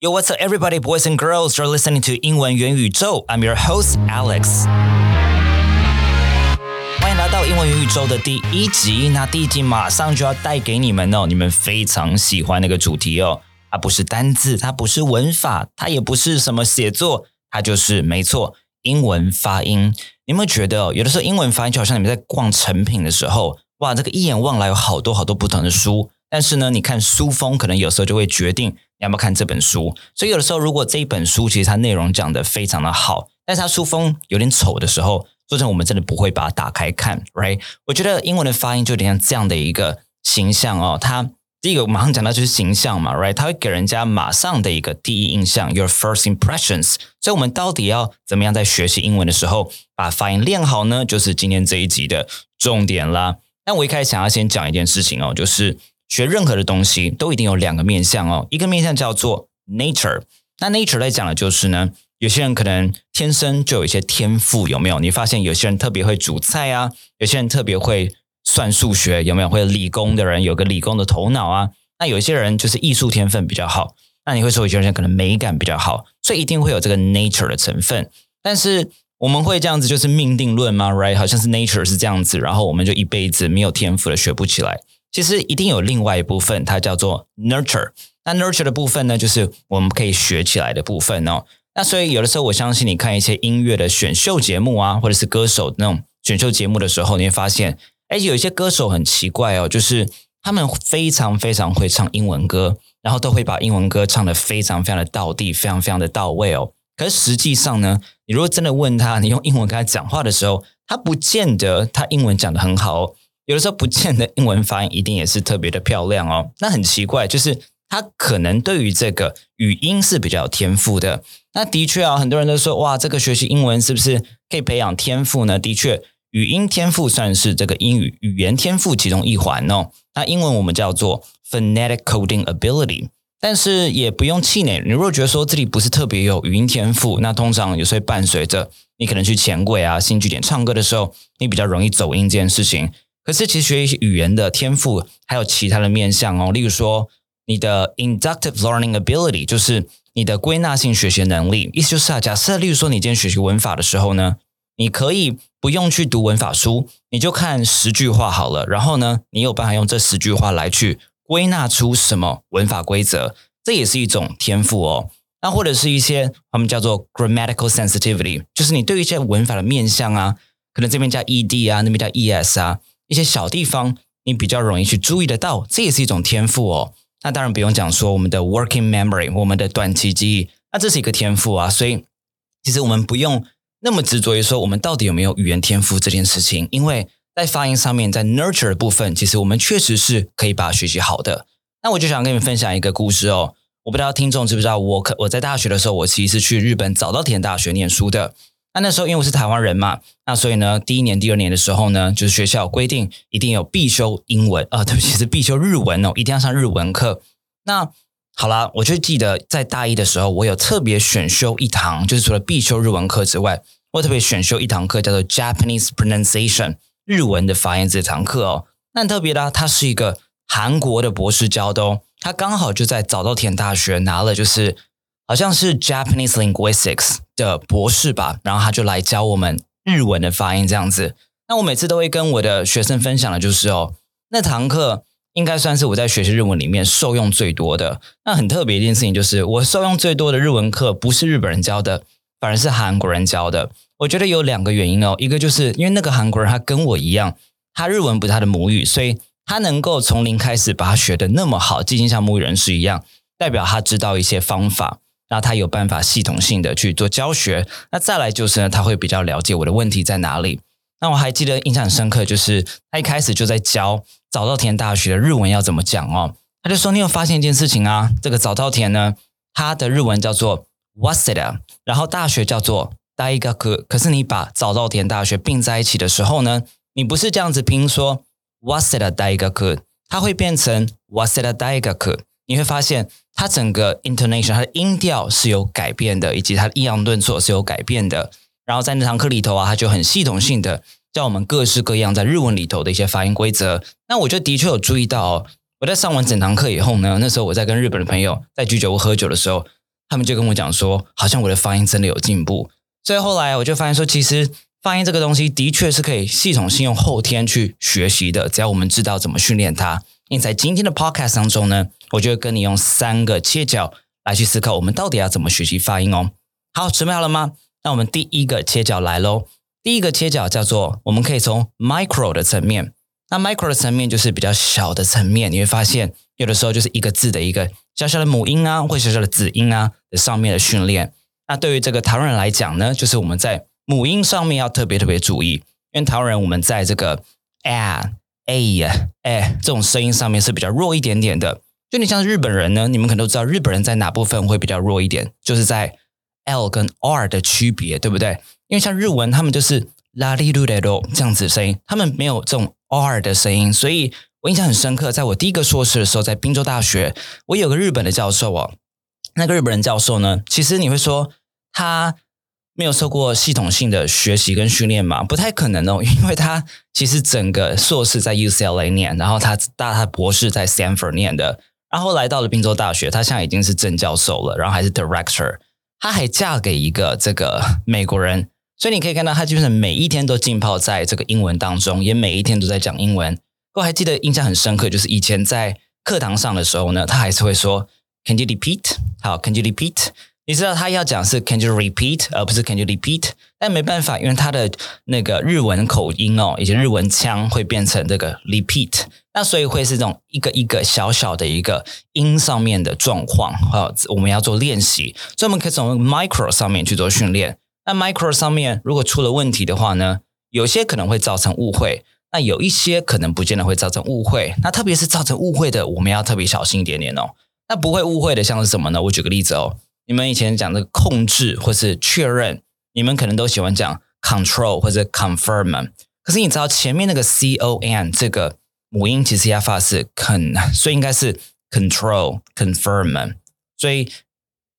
Yo, what's up, everybody, boys and girls? You're listening to 英文元宇宙. I'm your host, Alex. 欢迎来到英文元宇宙的第一集。那第一集马上就要带给你们哦，你们非常喜欢那个主题哦。它不是单字，它不是文法，它也不是什么写作，它就是没错，英文发音。你有没有觉得，有的时候英文发音就好像你们在逛成品的时候，哇，这个一眼望来有好多好多不同的书，但是呢，你看书封，可能有时候就会决定。你要不要看这本书？所以有的时候，如果这一本书其实它内容讲的非常的好，但是它书封有点丑的时候，做成我们真的不会把它打开看，right？我觉得英文的发音就有点像这样的一个形象哦。它第一个马上讲到就是形象嘛，right？它会给人家马上的一个第一印象，your first impressions。所以，我们到底要怎么样在学习英文的时候把发音练好呢？就是今天这一集的重点啦。那我一开始想要先讲一件事情哦，就是。学任何的东西都一定有两个面向哦，一个面向叫做 nature，那 nature 来讲的就是呢，有些人可能天生就有一些天赋，有没有？你发现有些人特别会煮菜啊，有些人特别会算数学，有没有？会理工的人有个理工的头脑啊，那有些人就是艺术天分比较好，那你会说有些人可能美感比较好，所以一定会有这个 nature 的成分。但是我们会这样子就是命定论吗？Right？好像是 nature 是这样子，然后我们就一辈子没有天赋的学不起来。其实一定有另外一部分，它叫做 nurture。那 nurture 的部分呢，就是我们可以学起来的部分哦。那所以有的时候，我相信你看一些音乐的选秀节目啊，或者是歌手那种选秀节目的时候，你会发现，哎，有一些歌手很奇怪哦，就是他们非常非常会唱英文歌，然后都会把英文歌唱得非常非常的到地，非常非常的到位哦。可是实际上呢，你如果真的问他，你用英文跟他讲话的时候，他不见得他英文讲得很好哦。有的时候不见得英文发音一定也是特别的漂亮哦。那很奇怪，就是他可能对于这个语音是比较有天赋的。那的确啊，很多人都说哇，这个学习英文是不是可以培养天赋呢？的确，语音天赋算是这个英语语言天赋其中一环哦。那英文我们叫做 phonetic coding ability，但是也不用气馁。你如果觉得说这里不是特别有语音天赋，那通常有时候伴随着你可能去前柜啊、新据点唱歌的时候，你比较容易走音这件事情。可是，其实学习语言的天赋还有其他的面向哦，例如说你的 inductive learning ability，就是你的归纳性学习能力。意思就是啊，假设例如说你今天学习文法的时候呢，你可以不用去读文法书，你就看十句话好了。然后呢，你有办法用这十句话来去归纳出什么文法规则，这也是一种天赋哦。那或者是一些他们叫做 grammatical sensitivity，就是你对于一些文法的面向啊，可能这边加 ed 啊，那边加 es 啊。一些小地方你比较容易去注意得到，这也是一种天赋哦。那当然不用讲说我们的 working memory，我们的短期记忆，那这是一个天赋啊。所以其实我们不用那么执着于说我们到底有没有语言天赋这件事情，因为在发音上面，在 nurture 的部分，其实我们确实是可以把它学习好的。那我就想跟你们分享一个故事哦。我不知道听众知不知道，我可我在大学的时候，我其实是去日本早稻田大学念书的。那那时候因为我是台湾人嘛，那所以呢，第一年、第二年的时候呢，就是学校规定一定有必修英文啊，对不起，是必修日文哦，一定要上日文课。那好了，我就记得在大一的时候，我有特别选修一堂，就是除了必修日文课之外，我特别选修一堂课叫做 Japanese Pronunciation 日文的发音这堂课哦。那特别的，他是一个韩国的博士教的哦，他刚好就在早稻田大学拿了，就是好像是 Japanese Linguistics。的博士吧，然后他就来教我们日文的发音这样子。那我每次都会跟我的学生分享的就是哦，那堂课应该算是我在学习日文里面受用最多的。那很特别一件事情就是，我受用最多的日文课不是日本人教的，反而是韩国人教的。我觉得有两个原因哦，一个就是因为那个韩国人他跟我一样，他日文不是他的母语，所以他能够从零开始把它学的那么好，接近像母语人士一样，代表他知道一些方法。那他有办法系统性的去做教学，那再来就是呢，他会比较了解我的问题在哪里。那我还记得印象深刻，就是他一开始就在教早稻田大学的日文要怎么讲哦。他就说：“你有发现一件事情啊？这个早稻田呢，它的日文叫做 Waseda，然后大学叫做 Daigaku。可是你把早稻田大学并在一起的时候呢，你不是这样子拼说 Waseda Daigaku，它会变成 Waseda Daigaku。你会发现。”它整个 intonation，它的音调是有改变的，以及它的抑扬顿挫是有改变的。然后在那堂课里头啊，他就很系统性的教我们各式各样在日文里头的一些发音规则。那我就的确有注意到，哦，我在上完整堂课以后呢，那时候我在跟日本的朋友在居酒屋喝酒的时候，他们就跟我讲说，好像我的发音真的有进步。所以后来我就发现说，其实发音这个东西的确是可以系统性用后天去学习的，只要我们知道怎么训练它。因为，在今天的 podcast 当中呢，我就会跟你用三个切角来去思考，我们到底要怎么学习发音哦。好，准备好了吗？那我们第一个切角来喽。第一个切角叫做，我们可以从 micro 的层面。那 micro 的层面就是比较小的层面，你会发现有的时候就是一个字的一个小小的母音啊，或小小的子音啊的上面的训练。那对于这个台湾人来讲呢，就是我们在母音上面要特别特别注意，因为台湾人我们在这个 a a 哎这种声音上面是比较弱一点点的。就你像日本人呢，你们可能都知道日本人在哪部分会比较弱一点，就是在 l 跟 r 的区别，对不对？因为像日文他们就是拉里鲁雷罗这样子的声音，他们没有这种 r 的声音，所以我印象很深刻。在我第一个硕士的时候，在滨州大学，我有个日本的教授哦，那个日本人教授呢，其实你会说。他没有受过系统性的学习跟训练嘛？不太可能哦，因为他其实整个硕士在 UCLA 念，然后他大他博士在 Stanford 念的，然后来到了宾州大学，他现在已经是正教授了，然后还是 Director，他还嫁给一个这个美国人，所以你可以看到他基本上每一天都浸泡在这个英文当中，也每一天都在讲英文。我还记得印象很深刻，就是以前在课堂上的时候呢，他还是会说 Can you repeat？好，Can you repeat？你知道他要讲是 Can you repeat，而不是 Can you repeat？但没办法，因为他的那个日文口音哦，以及日文腔会变成这个 repeat，那所以会是这种一个一个小小的一个音上面的状况啊，我们要做练习，所以我们可以从 micro 上面去做训练。那 micro 上面如果出了问题的话呢，有些可能会造成误会，那有一些可能不见得会造成误会。那特别是造成误会的，我们要特别小心一点点哦。那不会误会的像是什么呢？我举个例子哦。你们以前讲的控制或是确认，你们可能都喜欢讲 control 或者 confirm。可是你知道前面那个 c o n 这个母音其实要发是 con，所以应该是 control confirm。所以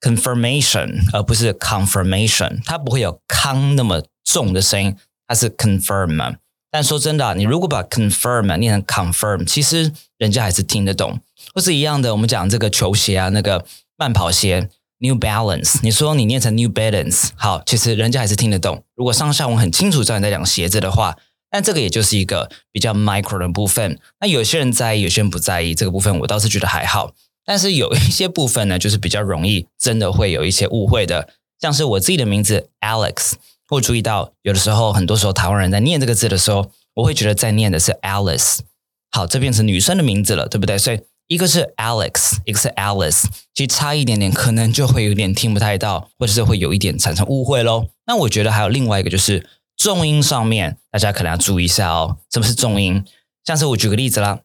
confirmation 而不是 confirmation，它不会有康那么重的声音，它是 confirm。但说真的，你如果把 confirm 念成 confirm，其实人家还是听得懂。或是一样的，我们讲这个球鞋啊，那个慢跑鞋。New Balance，你说你念成 New Balance，好，其实人家还是听得懂。如果上下文很清楚知道你在讲鞋子的话，但这个也就是一个比较 micro 的部分。那有些人在意，有些人不在意这个部分，我倒是觉得还好。但是有一些部分呢，就是比较容易，真的会有一些误会的。像是我自己的名字 Alex，我注意到有的时候，很多时候台湾人在念这个字的时候，我会觉得在念的是 Alice，好，这变成女生的名字了，对不对？所以。一个是 Alex，一个是 Alice，其实差一点点，可能就会有点听不太到，或者是会有一点产生误会喽。那我觉得还有另外一个就是重音上面，大家可能要注意一下哦。什么是重音？像是我举个例子啦，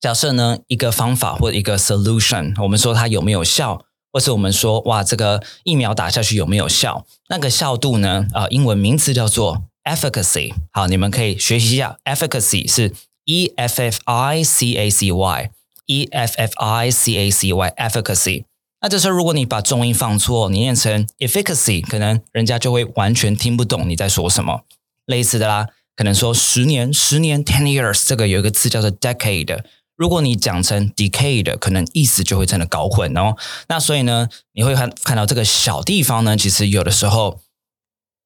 假设呢一个方法或者一个 solution，我们说它有没有效，或是我们说哇这个疫苗打下去有没有效？那个效度呢？啊，英文名词叫做 efficacy。好，你们可以学习一下，efficacy 是 e f f i c a c y。E f f i c a c y efficacy，那这时候如果你把重音放错，你念成 efficacy，可能人家就会完全听不懂你在说什么。类似的啦，可能说十年，十年 ten years，这个有一个字叫做 decade，如果你讲成 decade，可能意思就会真的搞混哦。那所以呢，你会看看到这个小地方呢，其实有的时候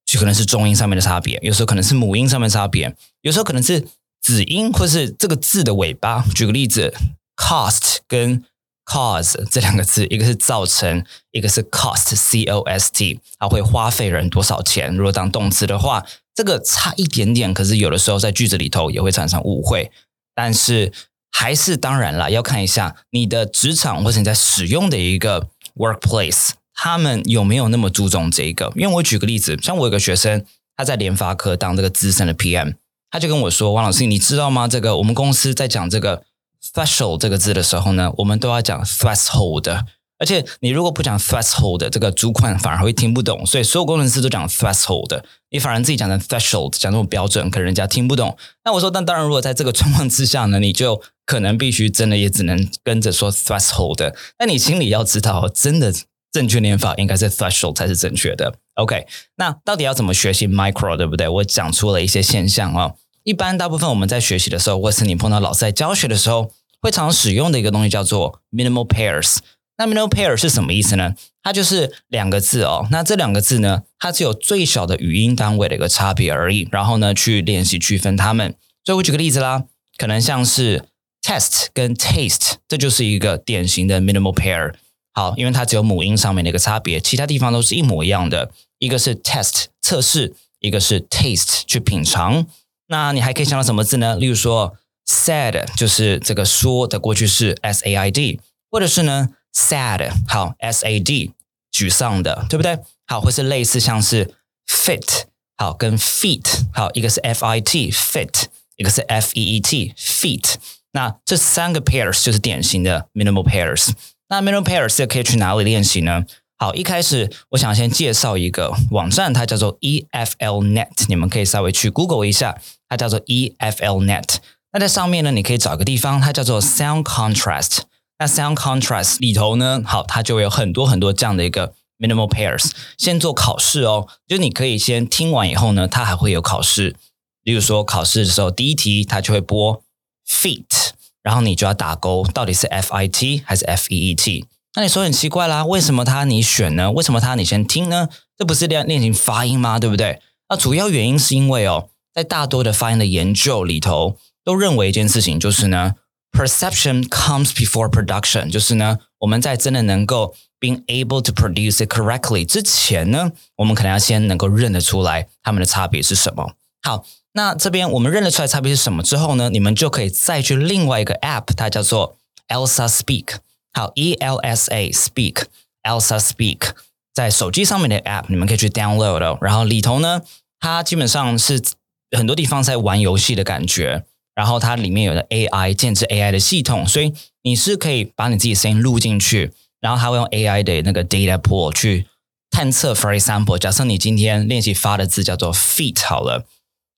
就可能是重音上面的差别，有时候可能是母音上面差别，有时候可能是子音或是这个字的尾巴。举个例子。Cost 跟 cause 这两个字，一个是造成，一个是 cost c o s t，它会花费人多少钱？如果当动词的话，这个差一点点，可是有的时候在句子里头也会产生误会。但是还是当然了，要看一下你的职场或者你在使用的一个 workplace，他们有没有那么注重这个？因为我举个例子，像我有个学生，他在联发科当这个资深的 PM，他就跟我说：“王老师，你知道吗？这个我们公司在讲这个。” Threshold 这个字的时候呢，我们都要讲 threshold，而且你如果不讲 threshold，这个主管反而会听不懂，所以所有工程师都讲 threshold，你反而自己讲的 threshold 讲那么标准，可能人家听不懂。那我说，但当然，如果在这个状况之下呢，你就可能必须真的也只能跟着说 threshold，那你心里要知道，真的正确念法应该是 threshold 才是正确的。OK，那到底要怎么学习 micro，对不对？我讲出了一些现象啊。一般大部分我们在学习的时候，或是你碰到老师在教学的时候，会常使用的一个东西叫做 minimal pairs。那 minimal pair 是什么意思呢？它就是两个字哦。那这两个字呢，它只有最小的语音单位的一个差别而已。然后呢，去练习区分它们。所以我举个例子啦，可能像是 test 跟 taste，这就是一个典型的 minimal pair。好，因为它只有母音上面的一个差别，其他地方都是一模一样的。一个是 test 测试，一个是 taste 去品尝。那你还可以想到什么字呢？例如说 sad 就是这个说的过去式 s a i d，或者是呢 sad 好 s a d 沮丧的，对不对？好，或是类似像是 fit 好跟 feet 好，一个是 f i t fit，一个是 f e e t feet。那这三个 pairs 就是典型的 minimal pairs。那 minimal pairs 可以去哪里练习呢？好，一开始我想先介绍一个网站，它叫做 EFLnet，你们可以稍微去 Google 一下，它叫做 EFLnet。那在上面呢，你可以找一个地方，它叫做 Sound Contrast。那 Sound Contrast 里头呢，好，它就会有很多很多这样的一个 minimal pairs。先做考试哦，就你可以先听完以后呢，它还会有考试。例如说考试的时候，第一题它就会播 feet。然后你就要打勾，到底是 F I T 还是 F E E T？那你说很奇怪啦，为什么他你选呢？为什么他你先听呢？这不是练练习发音吗？对不对？那主要原因是因为哦，在大多的发音的研究里头，都认为一件事情就是呢，perception comes before production，就是呢，我们在真的能够 being able to produce it correctly 之前呢，我们可能要先能够认得出来它们的差别是什么。好。那这边我们认得出来差别是什么之后呢？你们就可以再去另外一个 app，它叫做 Elsa Speak。好，E L S A Speak，Elsa Speak，在手机上面的 app，你们可以去 download 哦。然后里头呢，它基本上是很多地方在玩游戏的感觉。然后它里面有的 AI 建制 AI 的系统，所以你是可以把你自己声音录进去，然后它会用 AI 的那个 data pool 去探测。For example，假设你今天练习发的字叫做 feet，好了。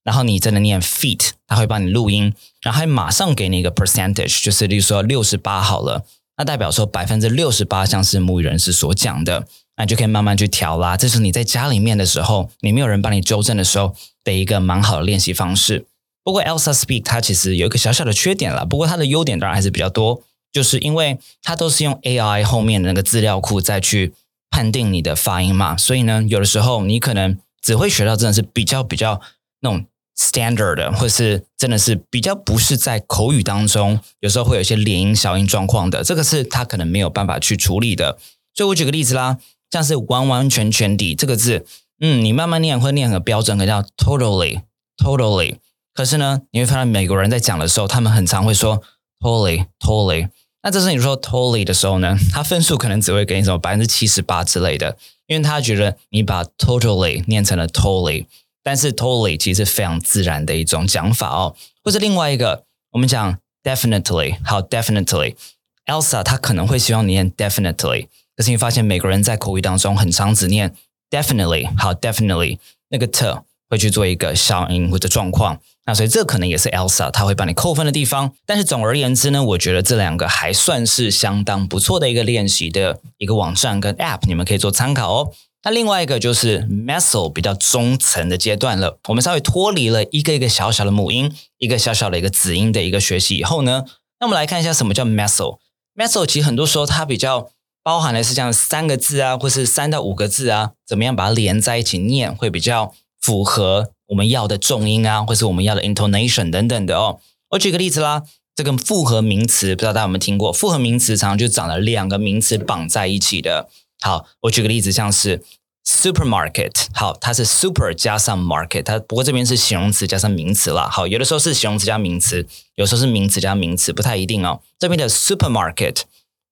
然后你真的念 feet，它会帮你录音，然后还马上给你一个 percentage，就是例如说六十八好了，那代表说百分之六十八像是母语人士所讲的，那就可以慢慢去调啦。这是你在家里面的时候，你没有人帮你纠正的时候的一个蛮好的练习方式。不过 Elsa Speak 它其实有一个小小的缺点了，不过它的优点当然还是比较多，就是因为它都是用 AI 后面的那个资料库再去判定你的发音嘛，所以呢，有的时候你可能只会学到真的是比较比较那种。standard 或是真的是比较不是在口语当中，有时候会有一些连音小音状况的，这个是它可能没有办法去处理的。所以我举个例子啦，像是完完全全的这个字，嗯，你慢慢念会念很标准，可叫 totally，totally。可是呢，你会发现美国人在讲的时候，他们很常会说 totally，totally。那这是你说 totally 的时候呢，他分数可能只会给你什么百分之七十八之类的，因为他觉得你把 totally 念成了 totally。但是 totally 其实是非常自然的一种讲法哦，或者另外一个，我们讲 definitely，好 definitely，Elsa 她可能会希望你念 definitely，可是你发现美国人在口语当中很常只念 definitely，好 definitely，那个 t 会去做一个消音或者状况，那所以这可能也是 Elsa 他会帮你扣分的地方。但是总而言之呢，我觉得这两个还算是相当不错的一个练习的一个网站跟 app，你们可以做参考哦。那另外一个就是 meso 比较中层的阶段了。我们稍微脱离了一个一个小小的母音，一个小小的一个子音的一个学习以后呢，那我们来看一下什么叫 meso。meso 其实很多时候它比较包含的是像三个字啊，或是三到五个字啊，怎么样把它连在一起念，会比较符合我们要的重音啊，或是我们要的 intonation 等等的哦。我举个例子啦，这个复合名词不知道大家有没有听过？复合名词常常就长了两个名词绑在一起的。好，我举个例子，像是 supermarket，好，它是 super 加上 market，它不过这边是形容词加上名词啦。好，有的时候是形容词加名词，有时候是名词加名词，不太一定哦。这边的 supermarket，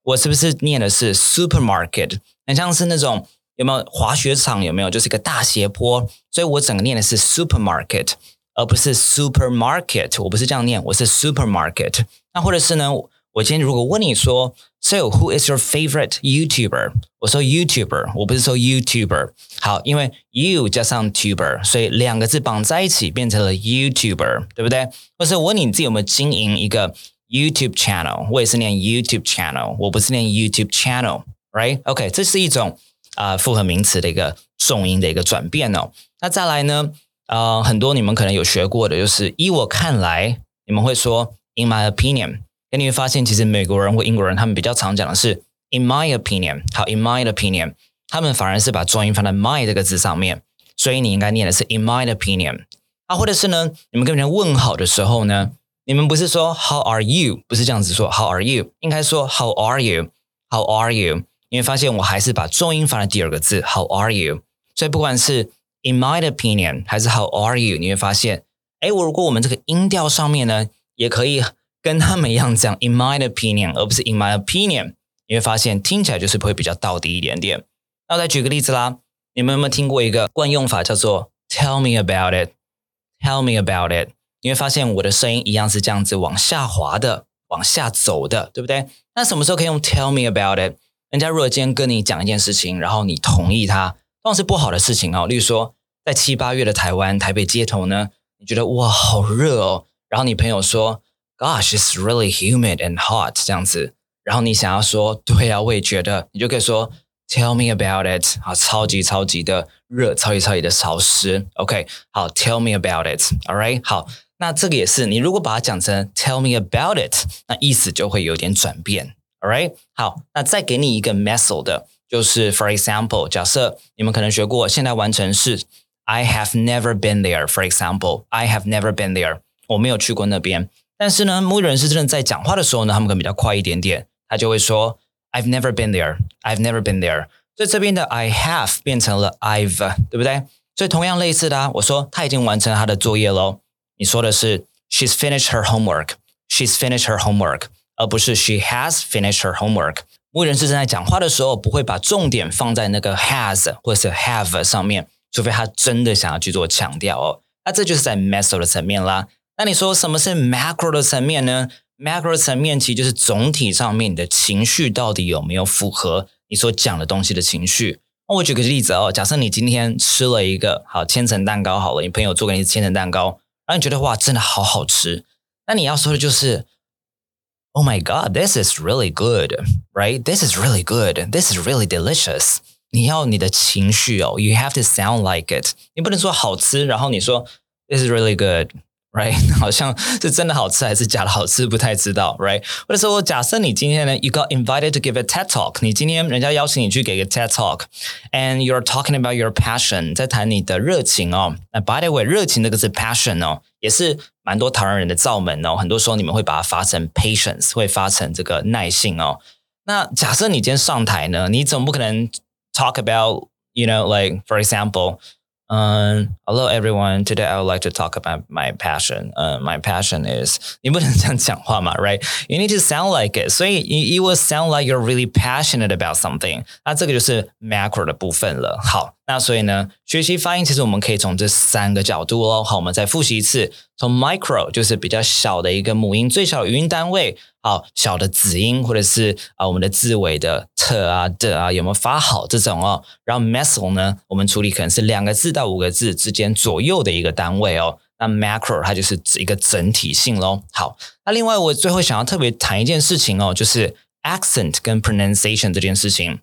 我是不是念的是 supermarket？很像是那种有没有滑雪场？有没有就是一个大斜坡？所以我整个念的是 supermarket，而不是 supermarket。我不是这样念，我是 supermarket。那或者是呢？我今天如果问你说，So who is your favorite YouTuber？我说 YouTuber，我不是说 YouTuber。好，因为 you 加上 tuber，所以两个字绑在一起变成了 YouTuber，对不对？或是问你自己有没有经营一个 YouTube channel？我也是念 YouTube channel，我不是念 YouTube channel，right？OK，这是一种啊复合名词的一个重音的一个转变哦。那再来呢？呃，很多你们可能有学过的，就是依我看来，你们会说 In my opinion。你会发现，其实美国人或英国人他们比较常讲的是 in my opinion，好，in my opinion，他们反而是把重音放在 my 这个字上面，所以你应该念的是 in my opinion。啊，或者是呢，你们跟别人问好的时候呢，你们不是说 How are you？不是这样子说 How are you？应该说 How are you？How are you？你会发现我还是把重音放在第二个字 How are you？所以不管是 in my opinion 还是 How are you？你会发现，哎，我如果我们这个音调上面呢，也可以跟他们一样讲 in my opinion，而不是 in my opinion，你会发现听起来就是会比较到底一点点。那我再举个例子啦，你们有没有听过一个惯用法叫做 Tell me about it？Tell me about it。你会发现我的声音一样是这样子往下滑的，往下走的，对不对？那什么时候可以用 Tell me about it？人家如果今天跟你讲一件事情，然后你同意他，当然是不好的事情哦。例如说，在七八月的台湾台北街头呢，你觉得哇好热哦，然后你朋友说 Gosh, it's really humid and hot 这样子，然后你想要说对啊，我也觉得，你就可以说 Tell me about it，啊，超级超级的热，超级超级的潮湿。OK，好，Tell me about it，All right，好。那这个也是，你如果把它讲成 "Tell me about it"，那意思就会有点转变。All right，好，那再给你一个 method 的，就是 For example，假设你们可能学过，现在完成式 I have never been there。For example，I have never been there，我没有去过那边。但是呢，母语人士真的在讲话的时候呢，他们可能比较快一点点，他就会说 I've never been there，I've never been there。所以这边的 I have 变成了 I've，对不对？所以同样类似的啊，我说他已经完成他的作业喽。你说的是 she's finished her homework, she's finished her homework，而不是 she has finished her homework。母语人士正在讲话的时候，不会把重点放在那个 has 或者是 have 上面，除非他真的想要去做强调哦。那这就是在 macro 的层面啦。那你说什么是 macro 的层面呢？macro 层面其实就是总体上面你的情绪到底有没有符合你所讲的东西的情绪。那我举个例子哦，假设你今天吃了一个好千层蛋糕，好了，你朋友做给你千层蛋糕。让你觉得哇，真的好好吃。那你要说的就是，Oh my God, this is really good, right? This is really good. This is really delicious. 你要你的情绪哦，You have to sound like it。你不能说好吃，然后你说 This is really good。 right？好像是真的好吃还是假的好吃，不太知道，right？或者说，假设你今天呢，you got invited to give a TED talk，你今天人家邀请你去给个 TED talk，and you're talking about your passion，在谈你的热情哦。那 by the way，热情这个是 passion 哦，也是蛮多台湾人的造门哦。很多时候你们会把它发成 patience，会发成这个耐性哦。那假设你今天上台呢，你总不可能 talk about，you know，like for example。嗯，Hello everyone. Today I would like to talk about my passion. 嗯，my passion is 你不能这样讲话嘛，right? You need to sound like it. 所以 you will sound like you're really passionate about something. 那这个就是 macro 的部分了。好，那所以呢，学习发音其实我们可以从这三个角度哦。好，我们再复习一次。从 micro 就是比较小的一个母音，最小语音单位。 好，小的子音或者是啊我们的字尾的特啊的啊有没有发好这种哦？然后 meso 呢，我们处理可能是两个字到五个字之间左右的一个单位哦。那 macro 它就是一个整体性喽。好，那另外我最后想要特别谈一件事情哦，就是 accent 跟 pronunciation 这件事情。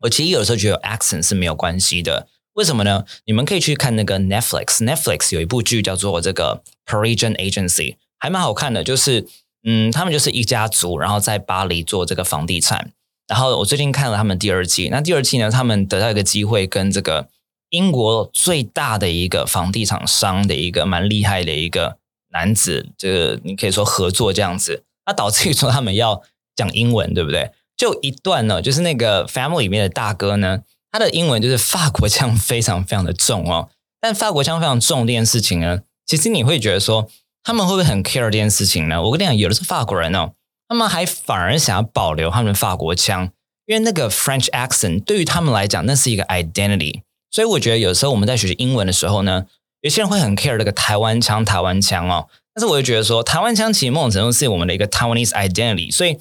我其实有时候觉得 accent 是没有关系的，为什么呢？你们可以去看那个 Netflix，Netflix 有一部剧叫做这个 Parisian Agency，还蛮好看的。就是嗯，他们就是一家族，然后在巴黎做这个房地产。然后我最近看了他们第二季，那第二季呢，他们得到一个机会，跟这个英国最大的一个房地产商的一个蛮厉害的一个男子，这个你可以说合作这样子，那导致于说他们要讲英文，对不对？就一段呢，就是那个 family 里面的大哥呢，他的英文就是法国腔非常非常的重哦。但法国腔非常重这件事情呢，其实你会觉得说，他们会不会很 care 这件事情呢？我跟你讲，有的是法国人哦，他们还反而想要保留他们的法国腔，因为那个 French accent 对于他们来讲，那是一个 identity。所以我觉得有时候我们在学习英文的时候呢，有些人会很 care 这个台湾腔、台湾腔哦。但是我就觉得说，台湾腔其实某种程度是我们的一个 Taiwanese identity，所以。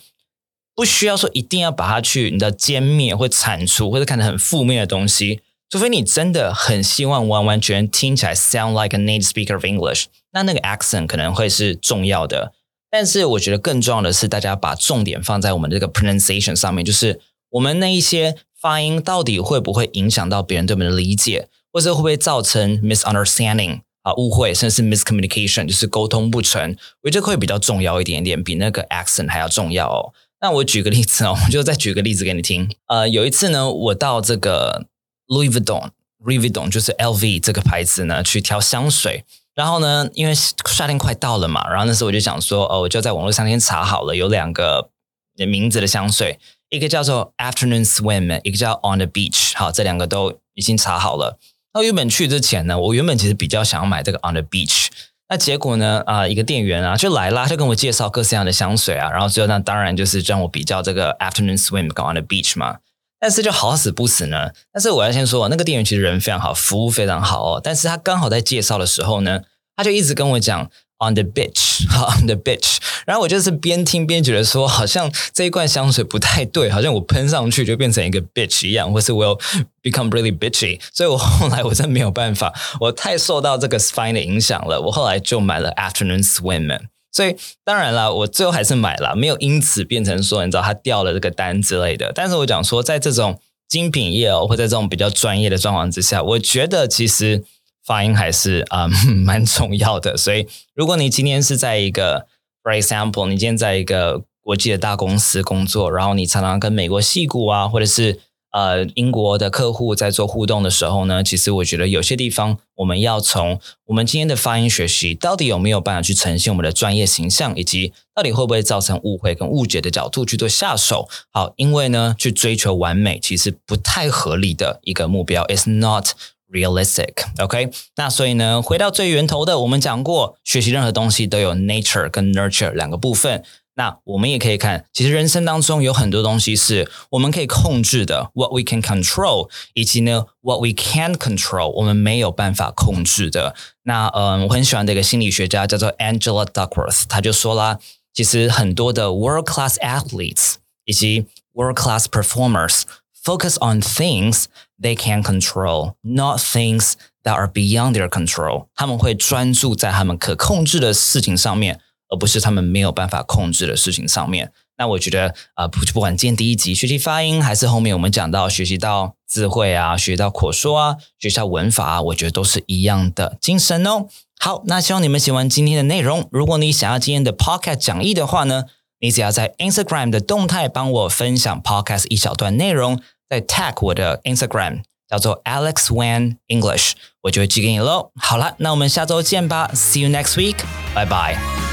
不需要说一定要把它去你的歼灭或铲除或者看得很负面的东西，除非你真的很希望完完全听起来 sound like a native speaker of English，那那个 accent 可能会是重要的。但是我觉得更重要的是，大家把重点放在我们这个 pronunciation 上面，就是我们那一些发音到底会不会影响到别人对我们的理解，或者会不会造成 misunderstanding 啊误会，甚至是 miscommunication，就是沟通不成，我觉得会比较重要一点点，比那个 accent 还要重要哦。那我举个例子哦，我就再举个例子给你听。呃，有一次呢，我到这个 Louis Vuitton，Louis Vuitton 就是 LV 这个牌子呢，去挑香水。然后呢，因为夏天快到了嘛，然后那时候我就想说，哦，我就在网络上先查好了，有两个名字的香水，一个叫做 Afternoon Swim，一个叫 On the Beach。好，这两个都已经查好了。那原本去之前呢，我原本其实比较想要买这个 On the Beach。那结果呢？啊，一个店员啊就来啦，就跟我介绍各式各样的香水啊，然后最后那当然就是让我比较这个 Afternoon Swim 跟 On the Beach 嘛。但是就好死不死呢，但是我要先说，那个店员其实人非常好，服务非常好哦。但是他刚好在介绍的时候呢，他就一直跟我讲。On the beach，哈，on the beach。然后我就是边听边觉得说，好像这一罐香水不太对，好像我喷上去就变成一个 bitch 一样，或是 will become really bitchy。所以我后来我真没有办法，我太受到这个 spine 的影响了。我后来就买了 Afternoon Swim。所以当然了，我最后还是买了，没有因此变成说你知道他掉了这个单之类的。但是我讲说，在这种精品业哦，或在这种比较专业的状况之下，我觉得其实。发音还是啊蛮重要的，所以如果你今天是在一个，for example，你今天在一个国际的大公司工作，然后你常常跟美国戏骨啊，或者是呃英国的客户在做互动的时候呢，其实我觉得有些地方我们要从我们今天的发音学习，到底有没有办法去呈现我们的专业形象，以及到底会不会造成误会跟误解的角度去做下手。好，因为呢，去追求完美其实不太合理的一个目标，is not。Realistic，OK，那所以呢，回到最源头的，我们讲过，学习任何东西都有 nature 跟 nurture 两个部分。那我们也可以看，其实人生当中有很多东西是我们可以控制的，what we can control，以及呢，what we can't control，我们没有办法控制的。那嗯，我很喜欢的一个心理学家叫做 Angela Duckworth，他就说啦，其实很多的 world class athletes 以及 world class performers。focus on things they can control, not things that are beyond their control。他们会专注在他们可控制的事情上面， 而不是他们没有办法控制的事情上面。那我觉得，呃，不不管今天第一集学习发音，还是后面我们讲到学习到智慧啊，学到口说啊，学习到文法啊，我觉得都是一样的精神哦。好，那希望你们喜欢今天的内容。如果你想要今天的 podcast 讲义的话呢？你只要在 Instagram 的动态帮我分享 Podcast 一小段内容，再 tag 我的 Instagram 叫做 Alex Wan English，我就会寄给你喽。好了，那我们下周见吧，See you next week，拜拜。